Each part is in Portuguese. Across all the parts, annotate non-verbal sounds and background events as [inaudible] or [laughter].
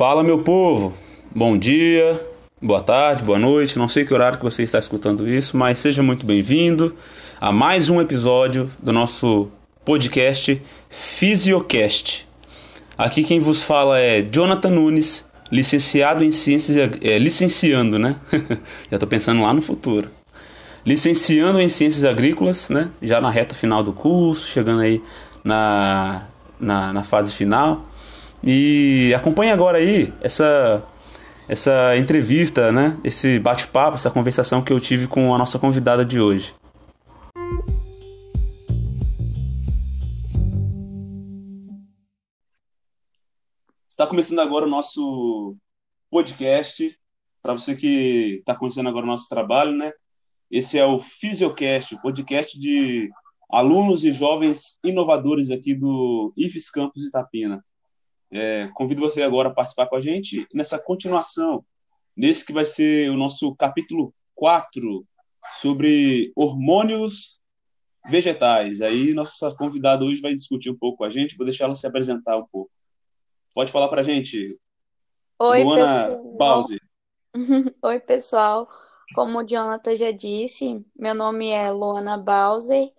Fala, meu povo! Bom dia, boa tarde, boa noite. Não sei que horário que você está escutando isso, mas seja muito bem-vindo a mais um episódio do nosso podcast Fisiocast. Aqui quem vos fala é Jonathan Nunes, licenciado em ciências, é, licenciando, né? [laughs] Já estou pensando lá no futuro. Licenciando em ciências agrícolas, né? Já na reta final do curso, chegando aí na, na, na fase final. E acompanhe agora aí essa essa entrevista, né? Esse bate-papo, essa conversação que eu tive com a nossa convidada de hoje. Está começando agora o nosso podcast. Para você que está conhecendo agora o nosso trabalho, né? Esse é o Fisiocast, o podcast de alunos e jovens inovadores aqui do IFES Campus Itapina. É, convido você agora a participar com a gente nessa continuação, nesse que vai ser o nosso capítulo 4 sobre hormônios vegetais. Aí nossa convidada hoje vai discutir um pouco com a gente, vou deixar ela se apresentar um pouco. Pode falar para a gente, Oi, Luana pessoal. Bause. [laughs] Oi, pessoal. Como o Jonathan já disse, meu nome é Luana Bowser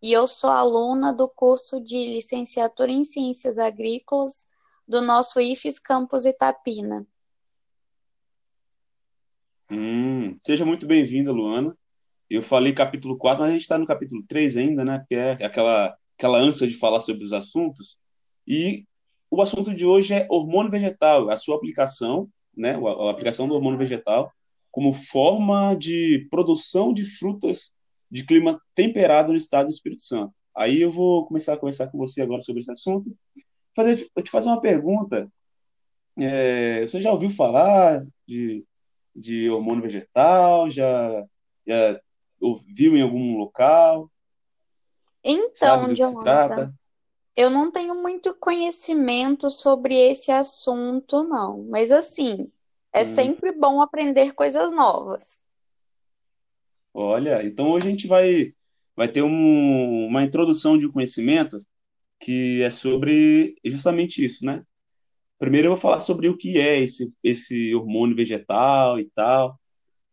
e eu sou aluna do curso de licenciatura em Ciências Agrícolas do nosso IFES Campus Itapina. Hum, seja muito bem-vinda, Luana. Eu falei capítulo 4, mas a gente está no capítulo 3 ainda, né? Que é aquela, aquela ânsia de falar sobre os assuntos. E o assunto de hoje é hormônio vegetal, a sua aplicação, né? A aplicação do hormônio vegetal como forma de produção de frutas de clima temperado no estado do Espírito Santo. Aí eu vou começar a conversar com você agora sobre esse assunto. Fazer, eu te fazer uma pergunta. É, você já ouviu falar de, de hormônio vegetal? Já, já ouviu em algum local? Então, Jonathan, eu não tenho muito conhecimento sobre esse assunto, não. Mas assim, é Hum, sempre bom aprender coisas novas. olha, então hoje a gente vai, vai ter um- uma introdução de conhecimento que é sobre justamente isso, né? Primeiro eu vou falar sobre o que é esse, esse hormônio vegetal e tal,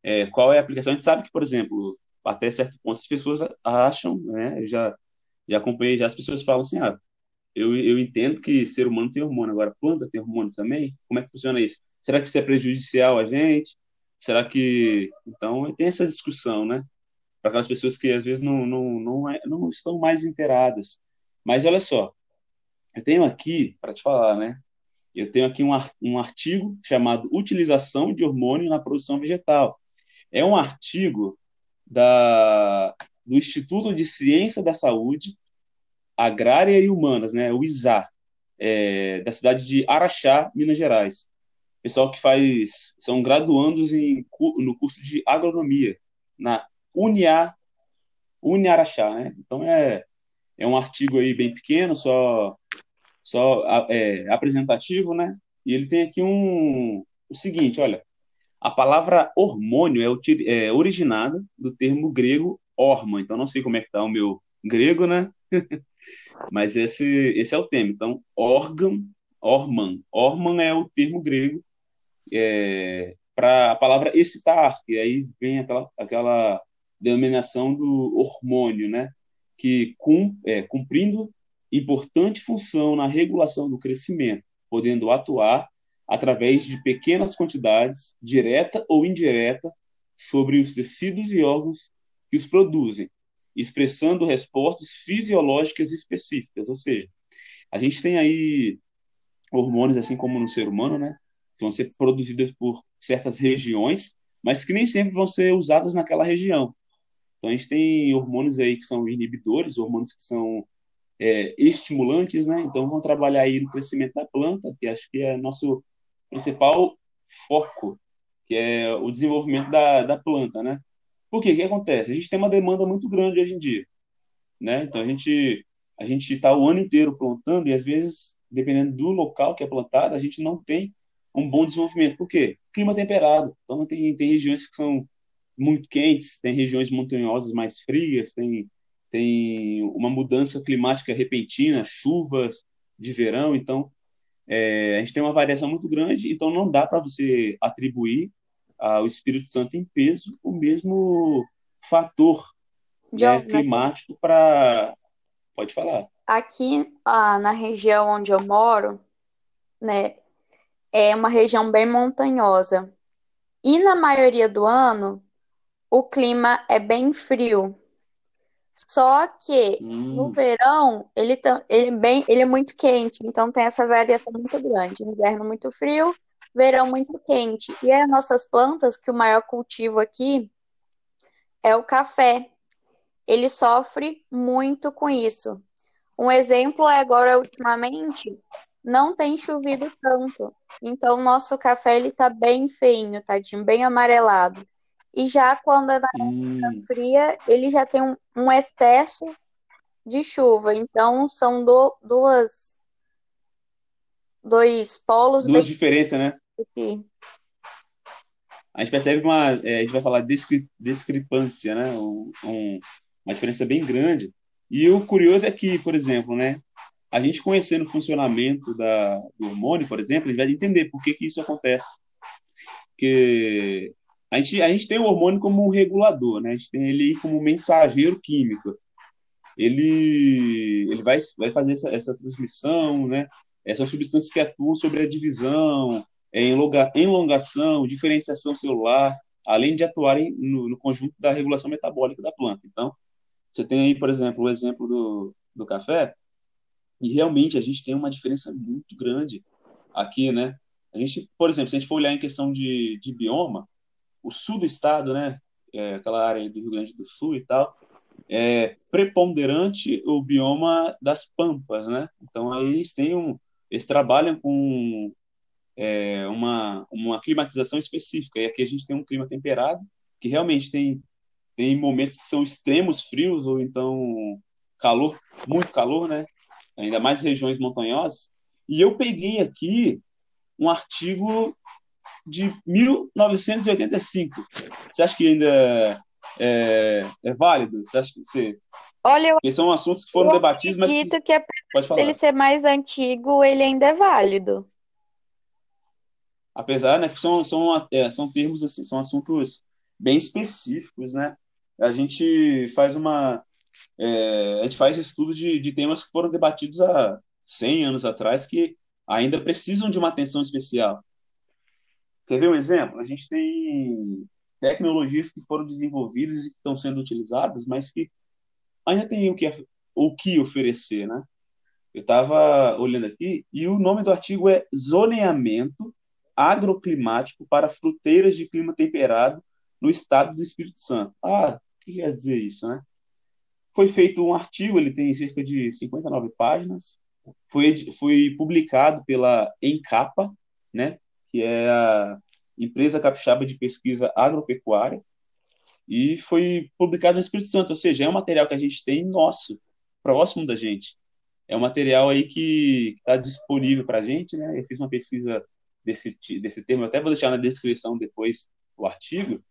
é, qual é a aplicação. A gente sabe que, por exemplo, até certo ponto as pessoas acham, né? Eu já, já acompanhei, já as pessoas falam assim, ah, eu, eu entendo que ser humano tem hormônio, agora planta tem hormônio também? Como é que funciona isso? Será que isso é prejudicial a gente? Será que... Então, tem essa discussão, né? Para aquelas pessoas que às vezes não, não, não, é- não estão mais inteiradas. Mas olha só, eu tenho aqui, para te falar, né? Eu tenho aqui um, um artigo chamado Utilização de hormônio na produção vegetal. É um artigo da, do Instituto de Ciência da Saúde Agrária e Humanas, né? O ISA, é, da cidade de Araxá, Minas Gerais. Pessoal que faz, são graduandos em, no curso de agronomia, na Unia, Uniaraxá, né? Então é, é um artigo aí bem pequeno, só só é, apresentativo, né? E ele tem aqui um, o seguinte, olha, a palavra hormônio é, é originada do termo grego horma, então não sei como é que tá o meu grego, né? [laughs] Mas esse, esse é o termo. Então, órgão, horman. Horman é o termo grego é, para a palavra excitar, que aí vem aquela, aquela denominação do hormônio, né? Que cum, é, cumprindo importante função na regulação do crescimento, podendo atuar através de pequenas quantidades, direta ou indireta, sobre os tecidos e órgãos que os produzem, expressando respostas fisiológicas específicas. Ou seja, a gente tem aí hormônios, assim como no ser humano, né? Que vão ser produzidos por certas regiões, mas que nem sempre vão ser usadas naquela região. Então a gente tem hormônios aí que são inibidores, hormônios que são é, estimulantes, né? Então vão trabalhar aí no crescimento da planta, que acho que é nosso principal foco, que é o desenvolvimento da, da planta, né? Por quê? O que acontece? A gente tem uma demanda muito grande hoje em dia, né? Então a gente a gente está o ano inteiro plantando e às vezes, dependendo do local que é plantado, a gente não tem um bom desenvolvimento. Por quê? Clima temperado. Então tem, tem regiões que são muito quentes, tem regiões montanhosas mais frias, tem, tem uma mudança climática repentina, chuvas de verão, então é, a gente tem uma variação muito grande, então não dá para você atribuir ao Espírito Santo em peso o mesmo fator né, climático para. Pode falar. Aqui ah, na região onde eu moro, né, é uma região bem montanhosa. E na maioria do ano, o clima é bem frio. Só que hum. no verão, ele, tá, ele, é bem, ele é muito quente, então tem essa variação muito grande. Inverno muito frio, verão muito quente. E as nossas plantas, que o maior cultivo aqui é o café. Ele sofre muito com isso. Um exemplo é agora, ultimamente, não tem chovido tanto. Então, o nosso café ele tá bem feinho, tadinho, bem amarelado. E já quando é na hum. fria, ele já tem um, um, excesso de chuva. Então, são do, duas dois polos. Duas bem... diferenças, né? A gente percebe uma, é, a gente vai falar descri, discrepância, né? Um, um, uma diferença bem grande. E o curioso é que, por exemplo, né? A gente conhecendo o funcionamento da, do hormônio, por exemplo, a gente vai entender por que, que isso acontece. Porque a gente, a gente tem o hormônio como um regulador, né? A gente tem ele como mensageiro químico. Ele, ele vai, vai fazer essa, essa transmissão, né? Essas substâncias que atuam sobre a divisão, elongação, diferenciação celular, além de atuarem no, no, conjunto da regulação metabólica da planta. Então, você tem aí, por exemplo, o exemplo do, do café, e realmente a gente tem uma diferença muito grande aqui, né? A gente, por exemplo, se a gente for olhar em questão de, de bioma, o sul do estado, né? É, aquela área do Rio Grande do Sul e tal, é preponderante o bioma das pampas, né? Então aí eles têm um, eles trabalham com é, uma, uma climatização específica. E aqui a gente tem um clima temperado, que realmente tem, tem momentos que são extremos frios, ou então calor, muito calor, né? Ainda mais regiões montanhosas. E eu peguei aqui um artigo de 1985. Você acha que ainda é, é válido? Você acha que você. Olha, eu, são assuntos que foram debatidos, mas. acredito que, que apesar dele ser mais antigo, ele ainda é válido apesar, né, que são, são, é, são termos, assim, são assuntos bem específicos, né? A gente faz uma, é, a gente faz estudo de, de temas que foram debatidos há 100 anos atrás que ainda precisam de uma atenção especial. Quer ver um exemplo? A gente tem tecnologias que foram desenvolvidas e que estão sendo utilizadas, mas que ainda tem o que, o que oferecer, né? Eu estava olhando aqui e o nome do artigo é Zoneamento agroclimático para fruteiras de clima temperado no estado do Espírito Santo. Ah, o que quer dizer isso, né? Foi feito um artigo, ele tem cerca de 59 páginas, foi, foi publicado pela Encapa, né, que é a empresa capixaba de pesquisa agropecuária, e foi publicado no Espírito Santo, ou seja, é um material que a gente tem nosso, próximo da gente. É um material aí que está disponível para a gente, né? Eu fiz uma pesquisa desse, desse termo, eu até vou deixar na descrição depois o artigo,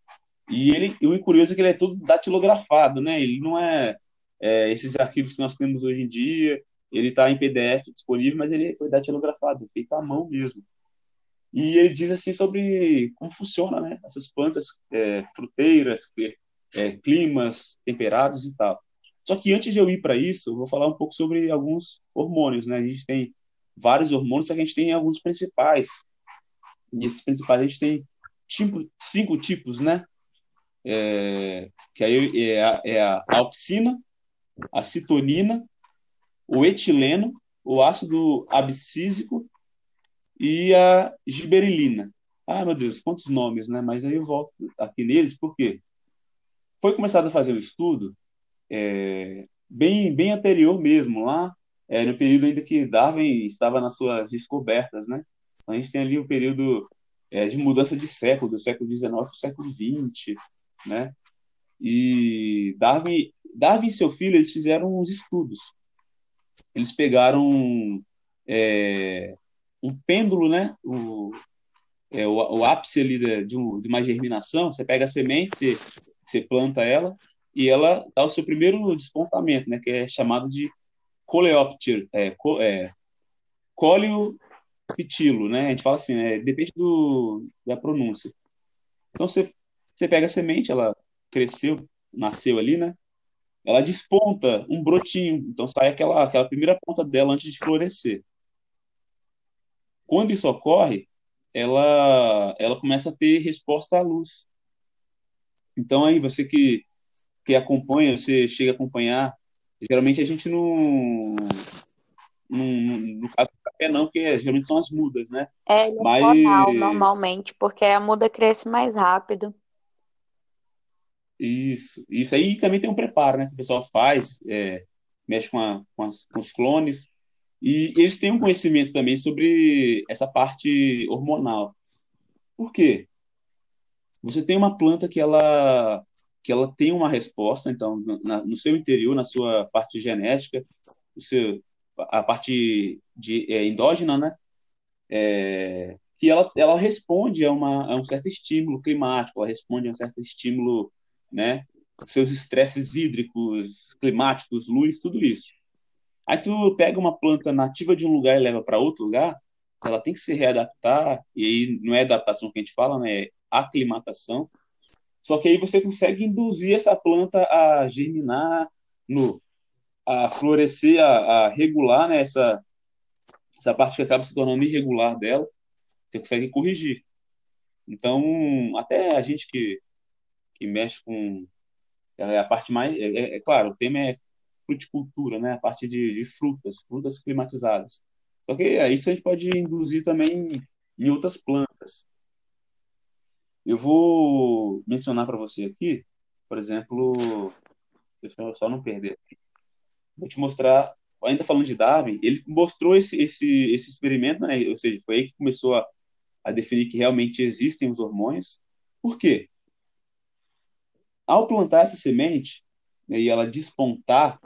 e ele, o curioso é que ele é todo datilografado, né? Ele não é, é esses arquivos que nós temos hoje em dia, ele está em PDF disponível, mas ele foi datilografado, feito à mão mesmo. E ele diz assim sobre como funciona, né? Essas plantas é, fruteiras, é, climas temperados e tal. Só que antes de eu ir para isso, eu vou falar um pouco sobre alguns hormônios, né? A gente tem vários hormônios, só que a gente tem alguns principais, e esses principais a gente tem tipo, cinco tipos, né? É, que aí é a, é a auxina, a citonina, o etileno, o ácido abscísico e a giberilina. Ah, meu Deus, quantos nomes, né? Mas aí eu volto aqui neles, porque foi começado a fazer o um estudo é, bem, bem anterior mesmo, lá é, no período ainda que Darwin estava nas suas descobertas, né? A gente tem ali o período é, de mudança de século, do século XIX para o século XX, né? E Darwin, Darwin e seu filho, eles fizeram uns estudos. Eles pegaram é, um pêndulo, né? O, é, o, o, ápice ali de, de, um, uma germinação, você pega a semente, você, você planta ela e ela dá o seu primeiro despontamento, né, que é chamado de coleóptero, é, co, é, coleoptilo, né? A gente fala assim, né? Depende do, da pronúncia. Então você, você pega a semente, ela cresceu, nasceu ali, né? Ela desponta um brotinho, então sai aquela, aquela primeira ponta dela antes de florescer. Quando isso ocorre, ela, ela começa a ter resposta à luz. Então aí você que, que acompanha, você chega a acompanhar, geralmente a gente não, não no caso do café não, porque geralmente são as mudas, né? É, ele é Mas... formal, normalmente, porque a muda cresce mais rápido. Isso, isso aí também tem um preparo, né? Que o pessoal faz, é, mexe com, a, com, as, com os clones, e eles têm um conhecimento também sobre essa parte hormonal. Por quê? Você tem uma planta que ela que ela tem uma resposta, então, na, no seu interior, na sua parte genética, o seu, a parte de, é, endógena, né? É, que ela, ela responde a, uma, a um certo estímulo climático, ela responde a um certo estímulo, né? Seus estresses hídricos, climáticos, luz, tudo isso. Aí tu pega uma planta nativa de um lugar e leva para outro lugar, ela tem que se readaptar, e aí não é adaptação que a gente fala, né? É aclimatação. Só que aí você consegue induzir essa planta a germinar, no, a florescer, a, a regular, né? Essa, essa parte que acaba se tornando irregular dela, você consegue corrigir. Então, até a gente que, que mexe com é a parte mais. É, é, é claro, o tema é fruticultura, né? A parte de, de frutas, frutas climatizadas. Só que isso a gente pode induzir também em outras plantas. Eu vou mencionar para você aqui, por exemplo, deixa eu só não perder aqui. Vou te mostrar, ainda falando de Darwin, ele mostrou esse, esse, esse experimento, né? ou seja, foi aí que começou a, a definir que realmente existem os hormônios. Por quê? Ao plantar essa semente, né, e ela despontar,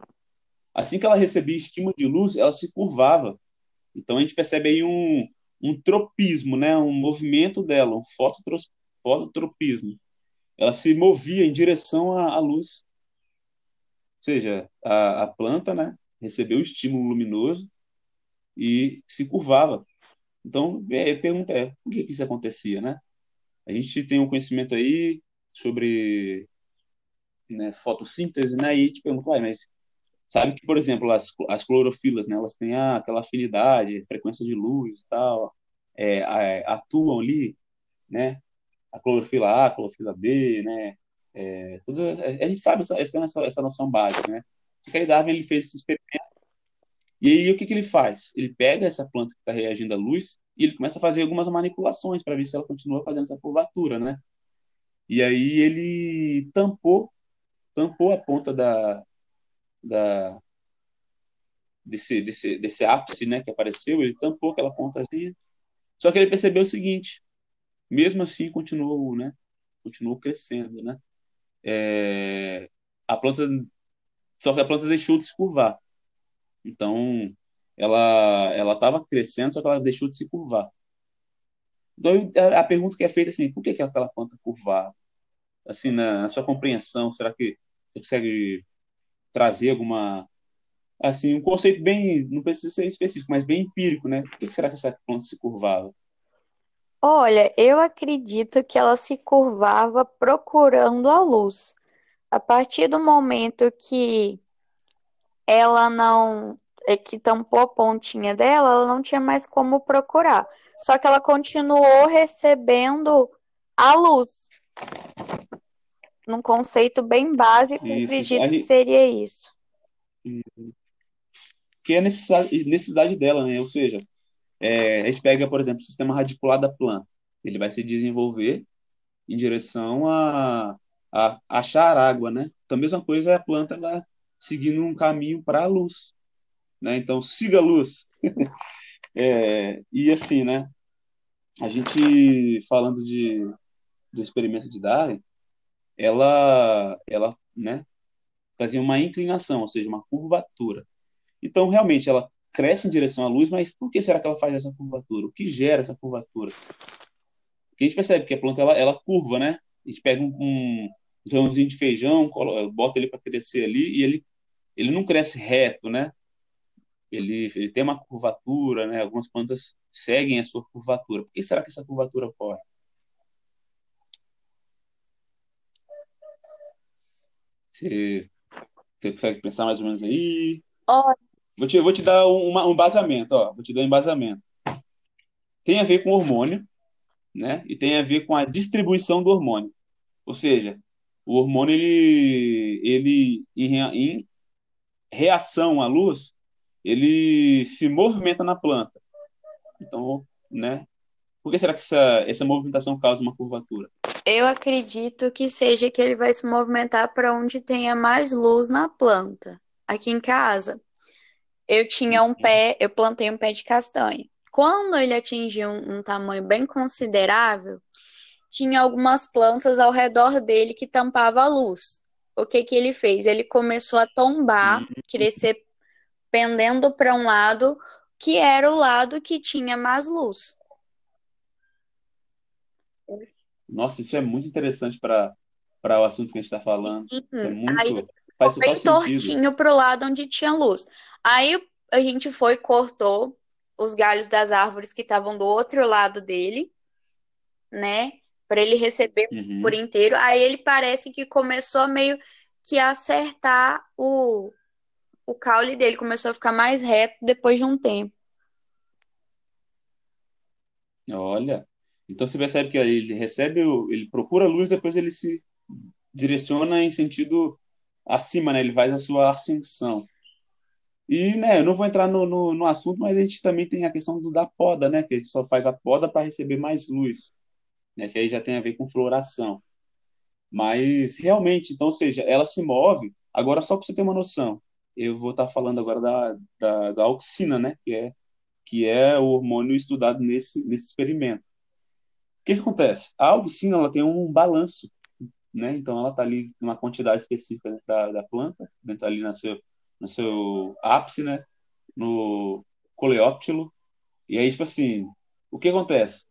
assim que ela recebia estímulo de luz, ela se curvava. Então a gente percebe aí um, um tropismo, né, um movimento dela, um fototropismo. Ela se movia em direção à, à luz. Seja, a, a planta né, recebeu o estímulo luminoso e se curvava. Então, é, a pergunta é, por que, isso acontecia, né? A gente tem um conhecimento aí sobre né, fotossíntese, né? E te pergunto, mas sabe que, por exemplo, as, as clorofilas, né? Elas têm a, aquela afinidade, frequência de luz e tal, é, a, atuam ali, né? A clorofila A, a clorofila B, né? É, todas, a gente sabe essa, essa, essa noção básica, né? O aí Darwin ele fez esse experimento e aí o que, que ele faz? Ele pega essa planta que está reagindo à luz e ele começa a fazer algumas manipulações para ver se ela continua fazendo essa curvatura, né? E aí ele tampou tampou a ponta da, da desse, desse, desse ápice né, que apareceu, ele tampou aquela pontazinha. Só que ele percebeu o seguinte, mesmo assim continuou, né, continuou crescendo, né? É, a planta, só que a planta deixou de se curvar. Então, ela ela estava crescendo, só que ela deixou de se curvar. Então, a, a pergunta que é feita assim, por que, que aquela planta curvava? Assim, na, na sua compreensão, será que você consegue trazer alguma assim um conceito bem não precisa ser específico mas bem empírico né por que será que essa planta se curvava Olha, eu acredito que ela se curvava procurando a luz. A partir do momento que ela não, é, que tampou a pontinha dela, ela não tinha mais como procurar. Só que ela continuou recebendo a luz num conceito bem básico, isso. acredito gente... que seria isso. Que é a necessidade, necessidade dela, né? Ou seja, é, a gente pega, por exemplo, o sistema radicular da planta. Ele vai se desenvolver em direção a, a achar água, né? Então, a mesma coisa é a planta ela seguindo um caminho para a luz, né? Então, siga a luz. [laughs] é, e assim, né? A gente falando de do experimento de Darwin, ela, ela né, fazia uma inclinação, ou seja, uma curvatura. Então, realmente, ela cresce em direção à luz, mas por que será que ela faz essa curvatura? O que gera essa curvatura? Porque a gente percebe que a planta ela, ela curva, né? A gente pega um, um grãozinho de feijão, bota ele para crescer ali e ele, ele não cresce reto, né? Ele, ele tem uma curvatura, né? Algumas plantas seguem a sua curvatura. Por que será que essa curvatura ocorre? Você, você consegue pensar mais ou menos aí? Olha, Vou te, vou te dar um, um embasamento, ó. Vou te dar um embasamento. Tem a ver com hormônio, né? E tem a ver com a distribuição do hormônio. Ou seja, o hormônio, ele, ele em reação à luz, ele se movimenta na planta. Então, né? Por que será que essa, essa movimentação causa uma curvatura? eu acredito que seja que ele vai se movimentar para onde tenha mais luz na planta. Aqui em casa, eu tinha um pé, eu plantei um pé de castanha. Quando ele atingiu um, um tamanho bem considerável, tinha algumas plantas ao redor dele que tampavam a luz. O que que ele fez? Ele começou a tombar, Hum, crescer pendendo para um lado, que era o lado que tinha mais luz. Nossa, isso é muito interessante para o assunto que a gente está falando. Isso é Sim. Aí muito. Faz ficou bem sentido. tortinho pro lado onde tinha luz. Aí a gente foi, cortou os galhos das árvores que estavam do outro lado dele, né? Para ele receber por Uhum. inteiro. Aí ele parece que começou a meio que acertar o, o caule dele, começou a ficar mais reto depois de um tempo. Olha, então você percebe que ele recebe, ele procura a luz, depois ele se direciona em sentido acima, né? Ele faz a sua ascensão. E, né, eu não vou entrar no, no, no assunto, mas a gente também tem a questão do, da poda, né? Que a gente só faz a poda para receber mais luz, né? Que aí já tem a ver com floração. Mas realmente, então, ou seja, ela se move. Agora, só para você ter uma noção, eu vou estar falando agora da, da, da auxina, né? Que é, que é o hormônio estudado nesse, nesse experimento. O que que acontece? A auxina ela tem um balanço, né? Então ela está ali numa quantidade específica dentro da, da planta, dentro ali no seu, no seu ápice, né? No coleóptilo. E aí, tipo assim, o que acontece?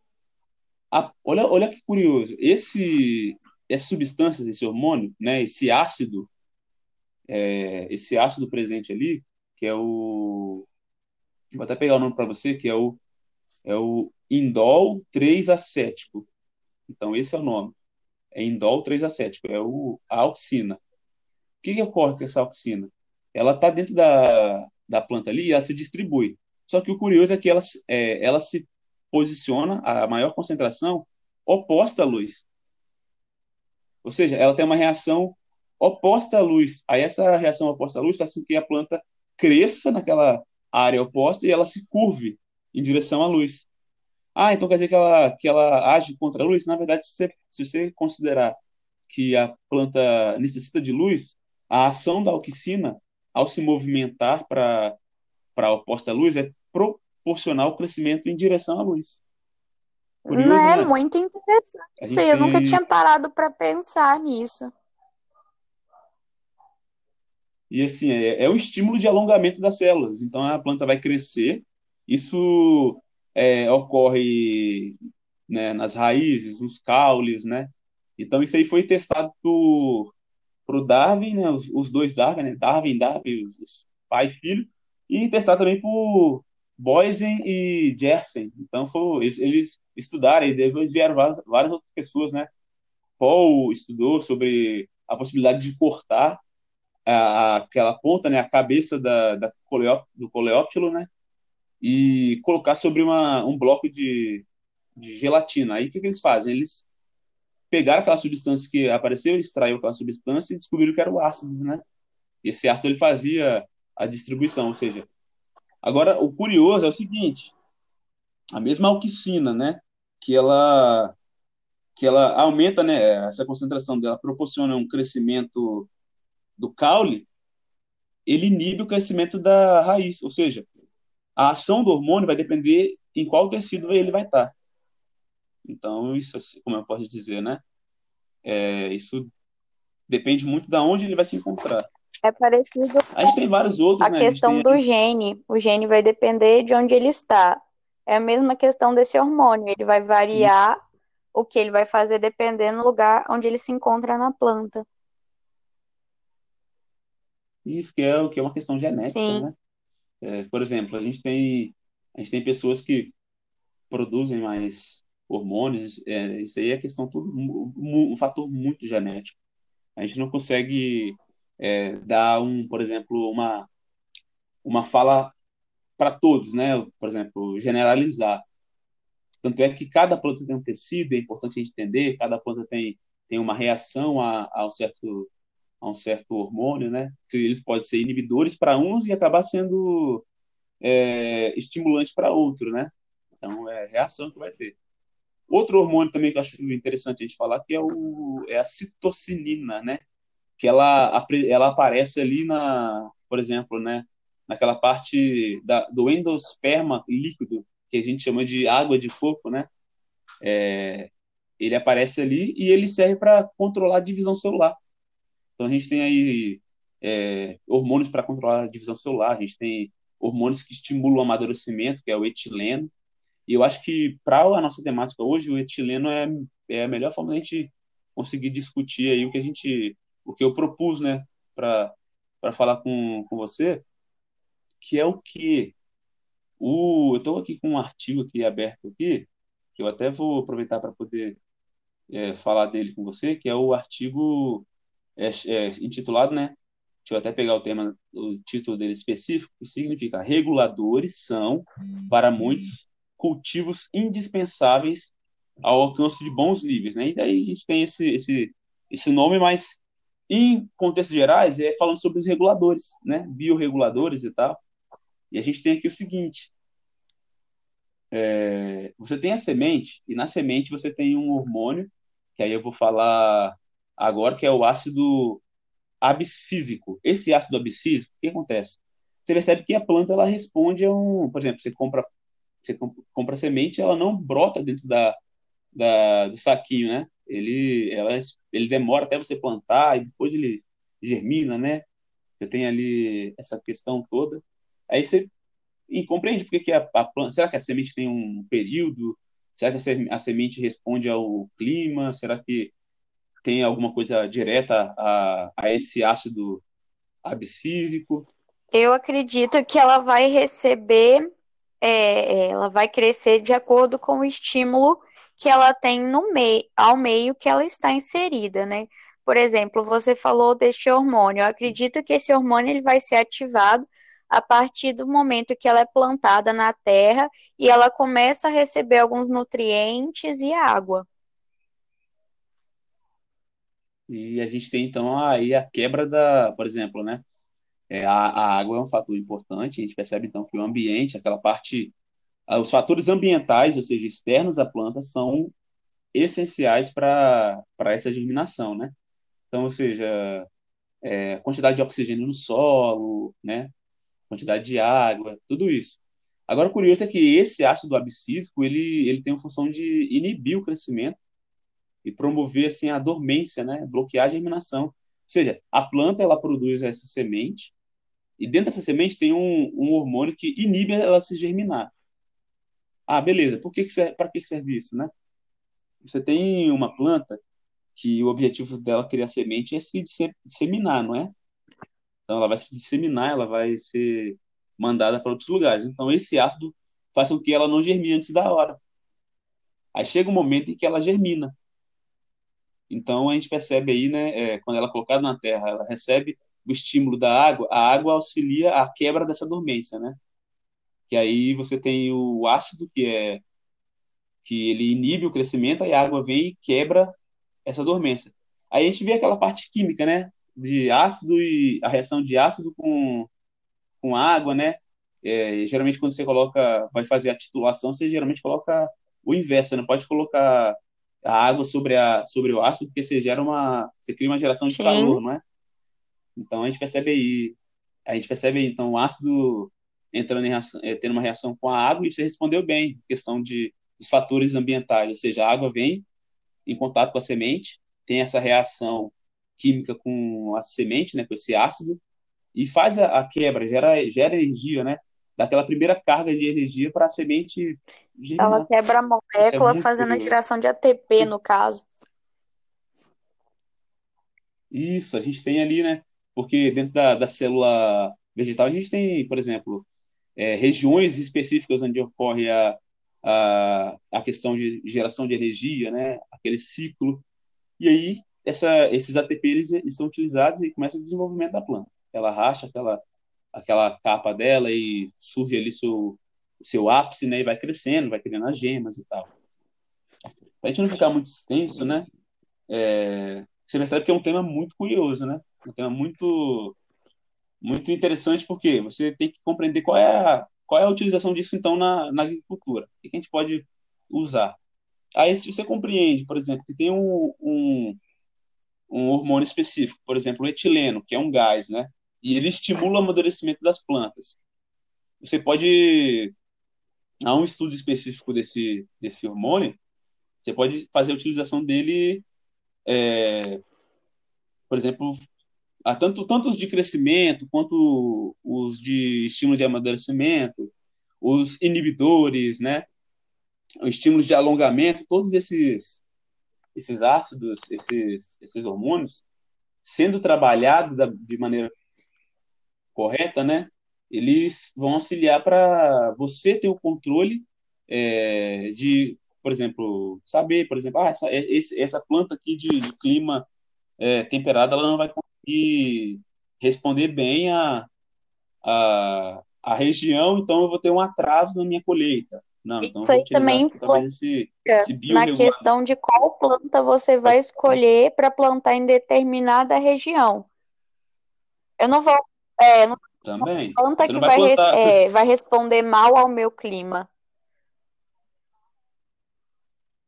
A- olha, olha que curioso. Esse, essa substância, esse hormônio, né? Esse ácido, é, esse ácido presente ali, que é o, vou até pegar o nome para você, que é o, é o indol 3-acético. Então esse é o nome. É indol 3-acético, é o, a auxina. O que que ocorre com essa auxina? Ela está dentro da, da planta ali e ela se distribui. Só que o curioso é que ela, é, ela se posiciona, a maior concentração, oposta à luz. Ou seja, ela tem uma reação oposta à luz. Aí essa reação oposta à luz faz com que a planta cresça naquela área oposta e ela se curve em direção à luz. Ah, então quer dizer que ela, que ela age contra a luz? Na verdade, se você, se você considerar que a planta necessita de luz, a ação da auxina, ao se movimentar para para a oposta luz, é proporcional ao crescimento em direção à luz. Curioso, Né? né? Muito interessante A isso aí. Eu tem nunca tinha parado para pensar nisso. E assim, é, é um estímulo de alongamento das células. Então a planta vai crescer. Isso é, ocorre, né, nas raízes, nos caules, né? Então isso aí foi testado por, por Darwin, né? Os, os dois Darwin, né? Darwin, Darwin, os, pai e filho, e testado também por Boysen e Gerson. Então foi, eles, eles estudaram e depois vieram várias, várias outras pessoas, né? Paul estudou sobre a possibilidade de cortar a- aquela ponta, né, a cabeça da, da coleó- do coleóptilo, né, e colocar sobre uma, um bloco de, de gelatina. Aí o que, que eles fazem? Eles pegaram aquela substância que apareceu, extraiu aquela substância e descobriram que era o ácido, né? Esse ácido ele fazia a distribuição, ou seja, agora o curioso é o seguinte, a mesma auxina, né, que ela que ela aumenta, né, essa concentração dela proporciona um crescimento do caule, ele inibe o crescimento da raiz, ou seja, a ação do hormônio vai depender em qual tecido ele vai estar. Então, isso, assim, como eu posso dizer, né? É, isso depende muito de onde ele vai se encontrar. É parecido A gente tem vários outros, a né? A questão tem do gene. O gene vai depender de onde ele está. É a mesma questão desse hormônio. Ele vai variar o que ele vai fazer dependendo do lugar onde ele se encontra na planta. Isso que é, que é uma questão genética, Sim. né? É, por exemplo, a gente tem, a gente tem pessoas que produzem mais hormônios, é, isso aí é questão tudo, um, um fator muito genético. A gente não consegue é, dar um, por exemplo, uma, uma fala para todos, né? Por exemplo, generalizar. Tanto é que cada planta tem um tecido, é importante a gente entender, cada planta tem, tem uma reação a, a, um certo, a um certo hormônio, né? Eles podem ser inibidores para uns e acabar sendo é, estimulante para outro, né? Então, é reação que vai ter. Outro hormônio também que eu acho interessante a gente falar que é, o, é a citocinina, né? Que ela, ela aparece ali na, por exemplo, né? Naquela parte da, do endosperma líquido, que a gente chama de água de coco, né? É, ele aparece ali e ele serve para controlar a divisão celular. Então a gente tem aí é, hormônios para controlar a divisão celular, a gente tem hormônios que estimulam o amadurecimento, que é o etileno. E eu acho que para a nossa temática hoje, o etileno é, é a melhor forma de a gente conseguir discutir aí o que a gente, o que eu propus, né, para falar com, com você, que é o que o, eu estou aqui com um artigo aqui aberto aqui, que eu até vou aproveitar para poder é, falar dele com você, que é o artigo é, é, intitulado, né? Deixa eu até pegar o tema, o título dele específico, que significa reguladores são, para muitos, cultivos indispensáveis ao alcance de bons níveis, né? E daí a gente tem esse, esse, esse nome, mas em contextos gerais é falando sobre os reguladores, né? Bioreguladores e tal. E a gente tem aqui o seguinte: é, você tem a semente, e na semente você tem um hormônio, que aí eu vou falar agora, que é o ácido abscísico. Esse ácido abscísico, o que acontece? Você percebe que a planta ela responde a um. Por exemplo, você compra, você compra semente, ela não brota dentro da, da, do saquinho, né? Ele, ela, ele demora até você plantar e depois ele germina, né? Você tem ali essa questão toda. Aí você compreende porque que a, a planta. Será que a semente tem um período? Será que a semente responde ao clima? Será que tem alguma coisa direta a, a esse ácido abscísico? Eu acredito que ela vai receber, é, ela vai crescer de acordo com o estímulo que ela tem no meio, ao meio que ela está inserida, né? Por exemplo, você falou deste hormônio. Eu acredito que esse hormônio ele vai ser ativado a partir do momento que ela é plantada na terra e ela começa a receber alguns nutrientes e água. E a gente tem então aí a quebra da, por exemplo, né? É, a, a água é um fator importante, a gente percebe então que o ambiente, aquela parte, os fatores ambientais, ou seja, externos à planta, são essenciais para essa germinação, né? Então, ou seja, é, quantidade de oxigênio no solo, né? quantidade de água, tudo isso. Agora, o curioso é que esse ácido abscísico, ele, ele tem a função de inibir o crescimento e promover, assim, a dormência, né? Bloquear a germinação. Ou seja, a planta, ela produz essa semente e dentro dessa semente tem um, um hormônio que inibe ela se germinar. Ah, beleza. Por que que serve, para que serve isso, né? Você tem uma planta que o objetivo dela criar semente é se disseminar, não é? Então, ela vai se disseminar, ela vai ser mandada para outros lugares. Então, esse ácido faz com que ela não germine antes da hora. Aí chega um momento em que ela germina. Então, a gente percebe aí, né, é, quando ela é colocada na terra, ela recebe o estímulo da água, a água auxilia a quebra dessa dormência, né? Que aí você tem o ácido, que é que ele inibe o crescimento, aí a água vem e quebra essa dormência. Aí a gente vê aquela parte química, né? de ácido e a reação de ácido com, com água, né? É, geralmente quando você coloca, vai fazer a titulação, você geralmente coloca o inverso, você não pode colocar a água sobre, a, sobre o ácido, porque você gera uma, você cria uma geração de Sim. calor, não é? Então a gente percebe aí, a gente percebe aí, então o ácido entrando em reação, é, tendo uma reação com a água e você respondeu bem, questão de dos fatores ambientais, ou seja, a água vem em contato com a semente, tem essa reação química com a semente, né, com esse ácido, e faz a, a quebra, gera, gera energia, né? Daquela primeira carga de energia para a semente Ela germinar. quebra a é molécula muito fazendo a curioso. geração de ATP, no caso. Isso, a gente tem ali, né? Porque dentro da, da célula vegetal a gente tem, por exemplo, é, regiões específicas onde ocorre a, a, a questão de geração de energia, né? Aquele ciclo. E aí, essa, esses ATP eles, eles são utilizados e começa o desenvolvimento da planta. Ela racha aquela, aquela capa dela e surge ali seu, o seu ápice, né? E vai crescendo, vai criando as gemas e tal. Para a gente não ficar muito extenso, né? É, você percebe que é um tema muito curioso, né? Um tema muito, muito interessante, porque você tem que compreender qual é a, qual é a utilização disso, então, na, na agricultura. O que a gente pode usar? Aí, se você compreende, por exemplo, que tem um, um, um hormônio específico, por exemplo, o etileno, que é um gás, né? E ele estimula o amadurecimento das plantas. Você pode. Há um estudo específico desse, desse hormônio, você pode fazer a utilização dele, é, por exemplo, há tanto, os de crescimento quanto os de estímulo de amadurecimento, os inibidores, né? O estímulo de alongamento, todos esses, esses ácidos, esses, esses hormônios, sendo trabalhados de maneira correta, né? Eles vão auxiliar para você ter o controle é, de, por exemplo, saber, por exemplo, ah, essa, essa planta aqui de, de clima é, temperado, ela não vai conseguir responder bem a, a, a região, então eu vou ter um atraso na minha colheita. Não, então Isso aí também esse, esse na questão de qual planta você vai escolher para plantar em determinada região. Eu não vou. É, não também. Planta que vai, vai, plantar... res, é, vai responder mal ao meu clima.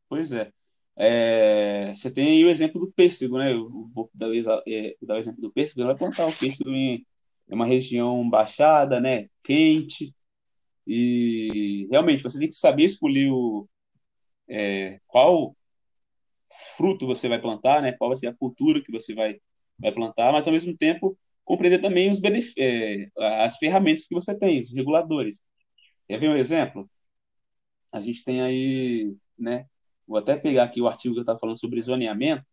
Pois é. É, você tem aí o exemplo do pêssego, né? Eu vou dar, é, dar o exemplo do pêssego. Você vai plantar o pêssego em, em uma região baixada, né? Quente. E realmente você tem que saber escolher o, é, qual fruto você vai plantar, né? Qual vai ser a cultura que você vai, vai plantar, mas ao mesmo tempo compreender também os é, as ferramentas que você tem, os reguladores. Quer ver um exemplo? A gente tem aí, né? Vou até pegar aqui o artigo que eu estava falando sobre zoneamento,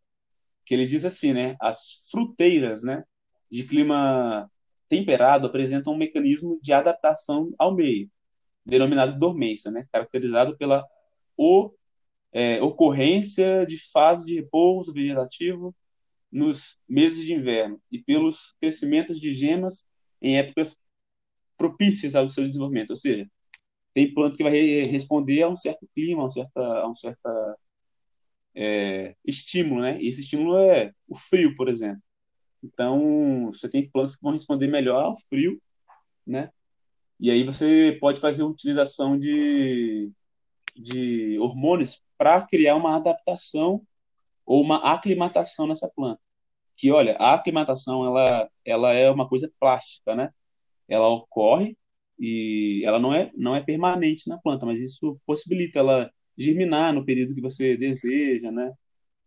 que ele diz assim, né? As fruteiras, né? De clima temperado apresentam um mecanismo de adaptação ao meio, denominado dormência, né? Caracterizado pela o, é, ocorrência de fase de repouso vegetativo nos meses de inverno e pelos crescimentos de gemas em épocas propícias ao seu desenvolvimento, ou seja, tem planta que vai responder a um certo clima, a um certo, a um certo é, estímulo, né? E esse estímulo é o frio, por exemplo. Então, você tem plantas que vão responder melhor ao frio, né? E aí você pode fazer utilização de, de hormônios para criar uma adaptação ou uma aclimatação nessa planta. Que, olha, a aclimatação, ela, ela é uma coisa plástica, né? Ela ocorre e ela não é, não é permanente na planta, mas isso possibilita ela germinar no período que você deseja, né?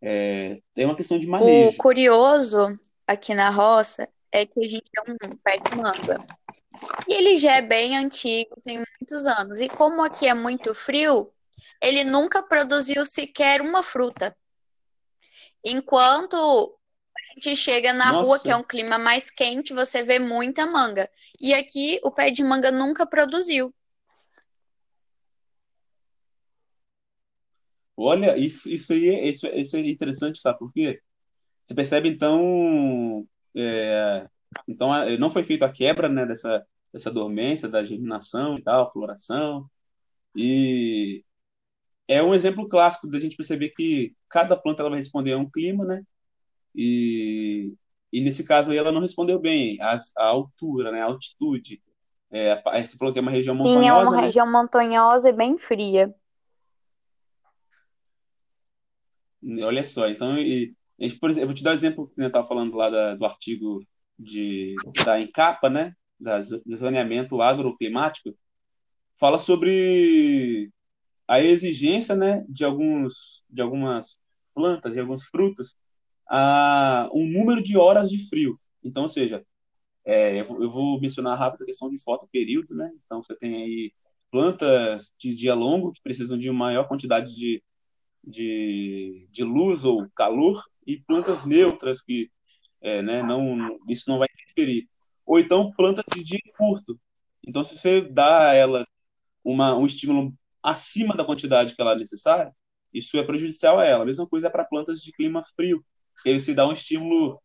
É, é uma questão de manejo. O curioso aqui na roça é que a gente tem um pé de manga. E ele já é bem antigo, tem muitos anos. E como aqui é muito frio, ele nunca produziu sequer uma fruta. Enquanto gente chega na Nossa. rua, que é um clima mais quente, você vê muita manga. E aqui o pé de manga nunca produziu. Olha, isso, isso aí é, isso, isso é interessante, sabe por quê? Você percebe, então, é, então não foi feita a quebra né, dessa, dessa dormência, da germinação e tal, floração. E é um exemplo clássico da gente perceber que cada planta ela vai responder a um clima, né? E, e nesse caso aí ela não respondeu bem, a, a altura, né, a altitude. É, você falou que é uma região Sim, montanhosa. Sim, é uma né? região montanhosa e bem fria. Olha só, então, e, por exemplo, eu vou te dar um exemplo que você estava falando lá da, do artigo de, da Encapa, né, da, do zoneamento agroclimático, fala sobre a exigência, né, de alguns, de algumas plantas, de alguns frutos, a um número de horas de frio. Então, ou seja, É, eu vou mencionar rápido a questão de fotoperíodo, né? Então, você tem aí plantas de dia longo que precisam de maior quantidade de, de, de luz ou calor e plantas neutras que é, né, não, isso não vai interferir. Ou então plantas de dia curto. Então, se você dá a elas uma, um estímulo acima da quantidade que ela é necessária, isso é prejudicial a ela. A mesma coisa é para plantas de clima frio, aí você dá um estímulo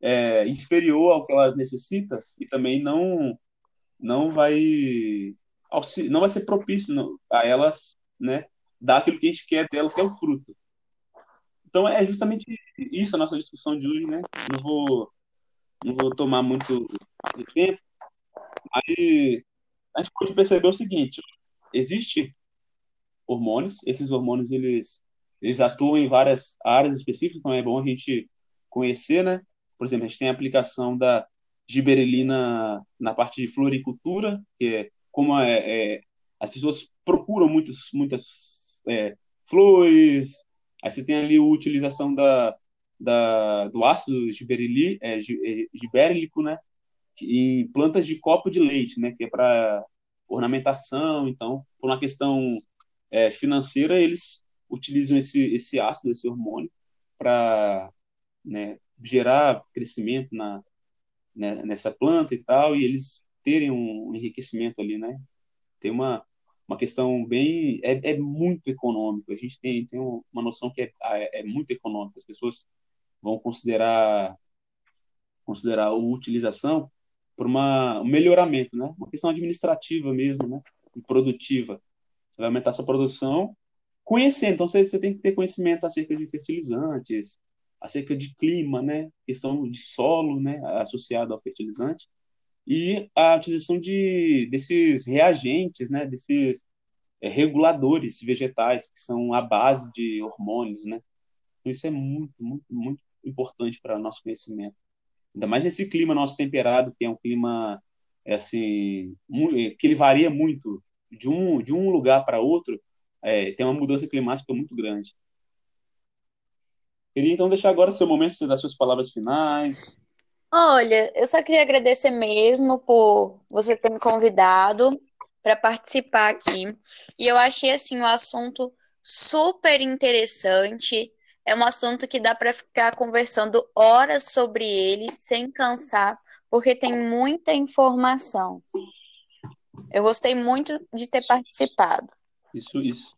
é, inferior ao que ela necessita e também não não vai não vai ser propício a elas, né, dar aquilo que a gente quer dela, que é o fruto. Então é justamente isso a nossa discussão de hoje, né? Não vou não vou tomar muito tempo. Aí a gente pode perceber o seguinte: existe hormônios, esses hormônios eles eles atuam em várias áreas específicas, então é bom a gente conhecer, né? Por exemplo, a gente tem a aplicação da giberelina na parte de floricultura, que é como é, é as pessoas procuram muitos, muitas é, flores, aí você tem ali a utilização da, da, do ácido giberili, é, é giberílico, né, em plantas de copo de leite, né, que é para ornamentação, então, por uma questão é, financeira, eles utilizam esse, esse ácido, esse hormônio, para né, gerar crescimento na, né, nessa planta e tal, e eles terem um enriquecimento ali, né? Tem uma, uma questão bem. É, é muito econômico. A gente tem, tem uma noção que é, é, muito econômica. As pessoas vão considerar considerar a utilização por uma, um melhoramento, né? Uma questão administrativa mesmo, né? E produtiva. Você vai aumentar sua produção conhecendo. Então, você, você tem que ter conhecimento acerca de fertilizantes, acerca de clima, né? Questão de solo, né? Associado ao fertilizante e a utilização de desses reagentes, né? Desses é, reguladores vegetais que são a base de hormônios, né? Então, isso é muito, muito, muito importante para o nosso conhecimento. Ainda mais nesse clima nosso temperado, que é um clima é assim, que ele varia muito de um, de um lugar para outro, é, tem uma mudança climática muito grande. Queria então deixar agora seu momento para você dar suas palavras finais. Olha, eu só queria agradecer mesmo por você ter me convidado para participar aqui. E eu achei assim um assunto super interessante. É um assunto que dá para ficar conversando horas sobre ele sem cansar, porque tem muita informação. Eu gostei muito de ter participado. Isso, isso.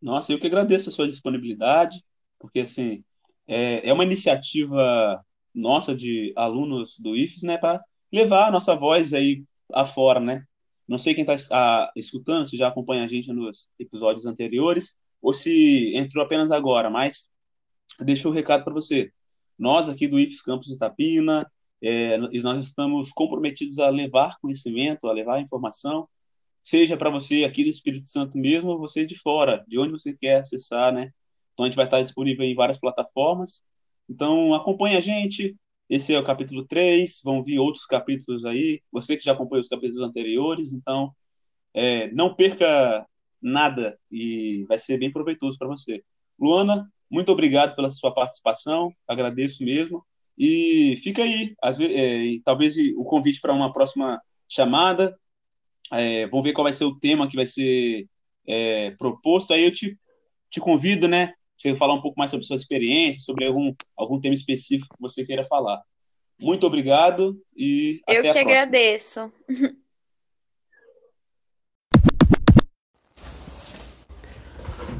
Nossa, eu que agradeço a sua disponibilidade, porque assim é, é uma iniciativa nossa de alunos do IFES, né, para levar a nossa voz aí afora, né? Não sei quem está escutando, se já acompanha a gente nos episódios anteriores ou se entrou apenas agora, mas deixo o um recado para você. Nós aqui do IFES Campus Itapina, é, nós estamos comprometidos a levar conhecimento, a levar informação seja para você aqui do Espírito Santo mesmo, ou você de fora, de onde você quer acessar, né? Então a gente vai estar disponível em várias plataformas. Então acompanhe a gente. Esse é o capítulo 3, vão vir outros capítulos aí. Você que já acompanhou os capítulos anteriores, então é, não perca nada e vai ser bem proveitoso para você. Luana, muito obrigado pela sua participação, agradeço mesmo. E fica aí, vezes, é, talvez o convite para uma próxima chamada. É, vamos ver qual vai ser o tema que vai ser é, proposto. Aí eu te, te convido, né? Você falar um pouco mais sobre sua experiência, sobre algum, algum tema específico que você queira falar. Muito obrigado e eu até que agradeço. [laughs]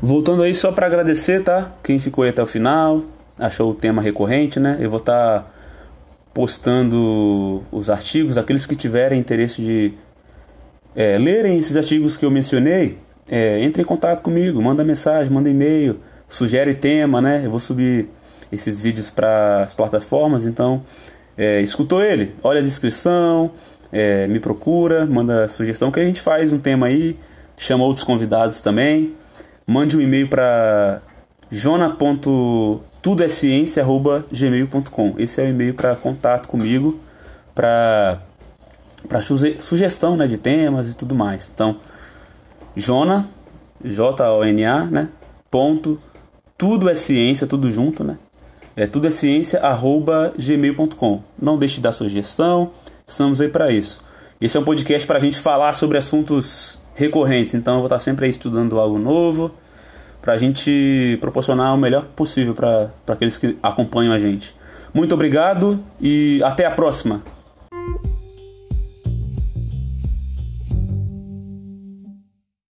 Voltando aí só para agradecer, tá? Quem ficou aí até o final, achou o tema recorrente, né? Eu vou estar tá postando os artigos, aqueles que tiverem interesse de é, lerem esses artigos que eu mencionei, é, entre em contato comigo, manda mensagem, manda e-mail, sugere tema, né? Eu vou subir esses vídeos para as plataformas, então é, escutou ele, olha a descrição, é, me procura, manda sugestão que a gente faz um tema aí, chama outros convidados também, mande um e-mail para jona.tudosciência.gmail.com Esse é o e-mail para contato comigo, para para sugestão né, de temas e tudo mais. Então, Jona, J-O-N-A, né? Ponto, tudo é ciência, tudo junto, né? É tudo é ciência, arroba gmail.com. Não deixe de dar sugestão, estamos aí para isso. Esse é um podcast para a gente falar sobre assuntos recorrentes, então eu vou estar sempre aí estudando algo novo, para a gente proporcionar o melhor possível para aqueles que acompanham a gente. Muito obrigado e até a próxima!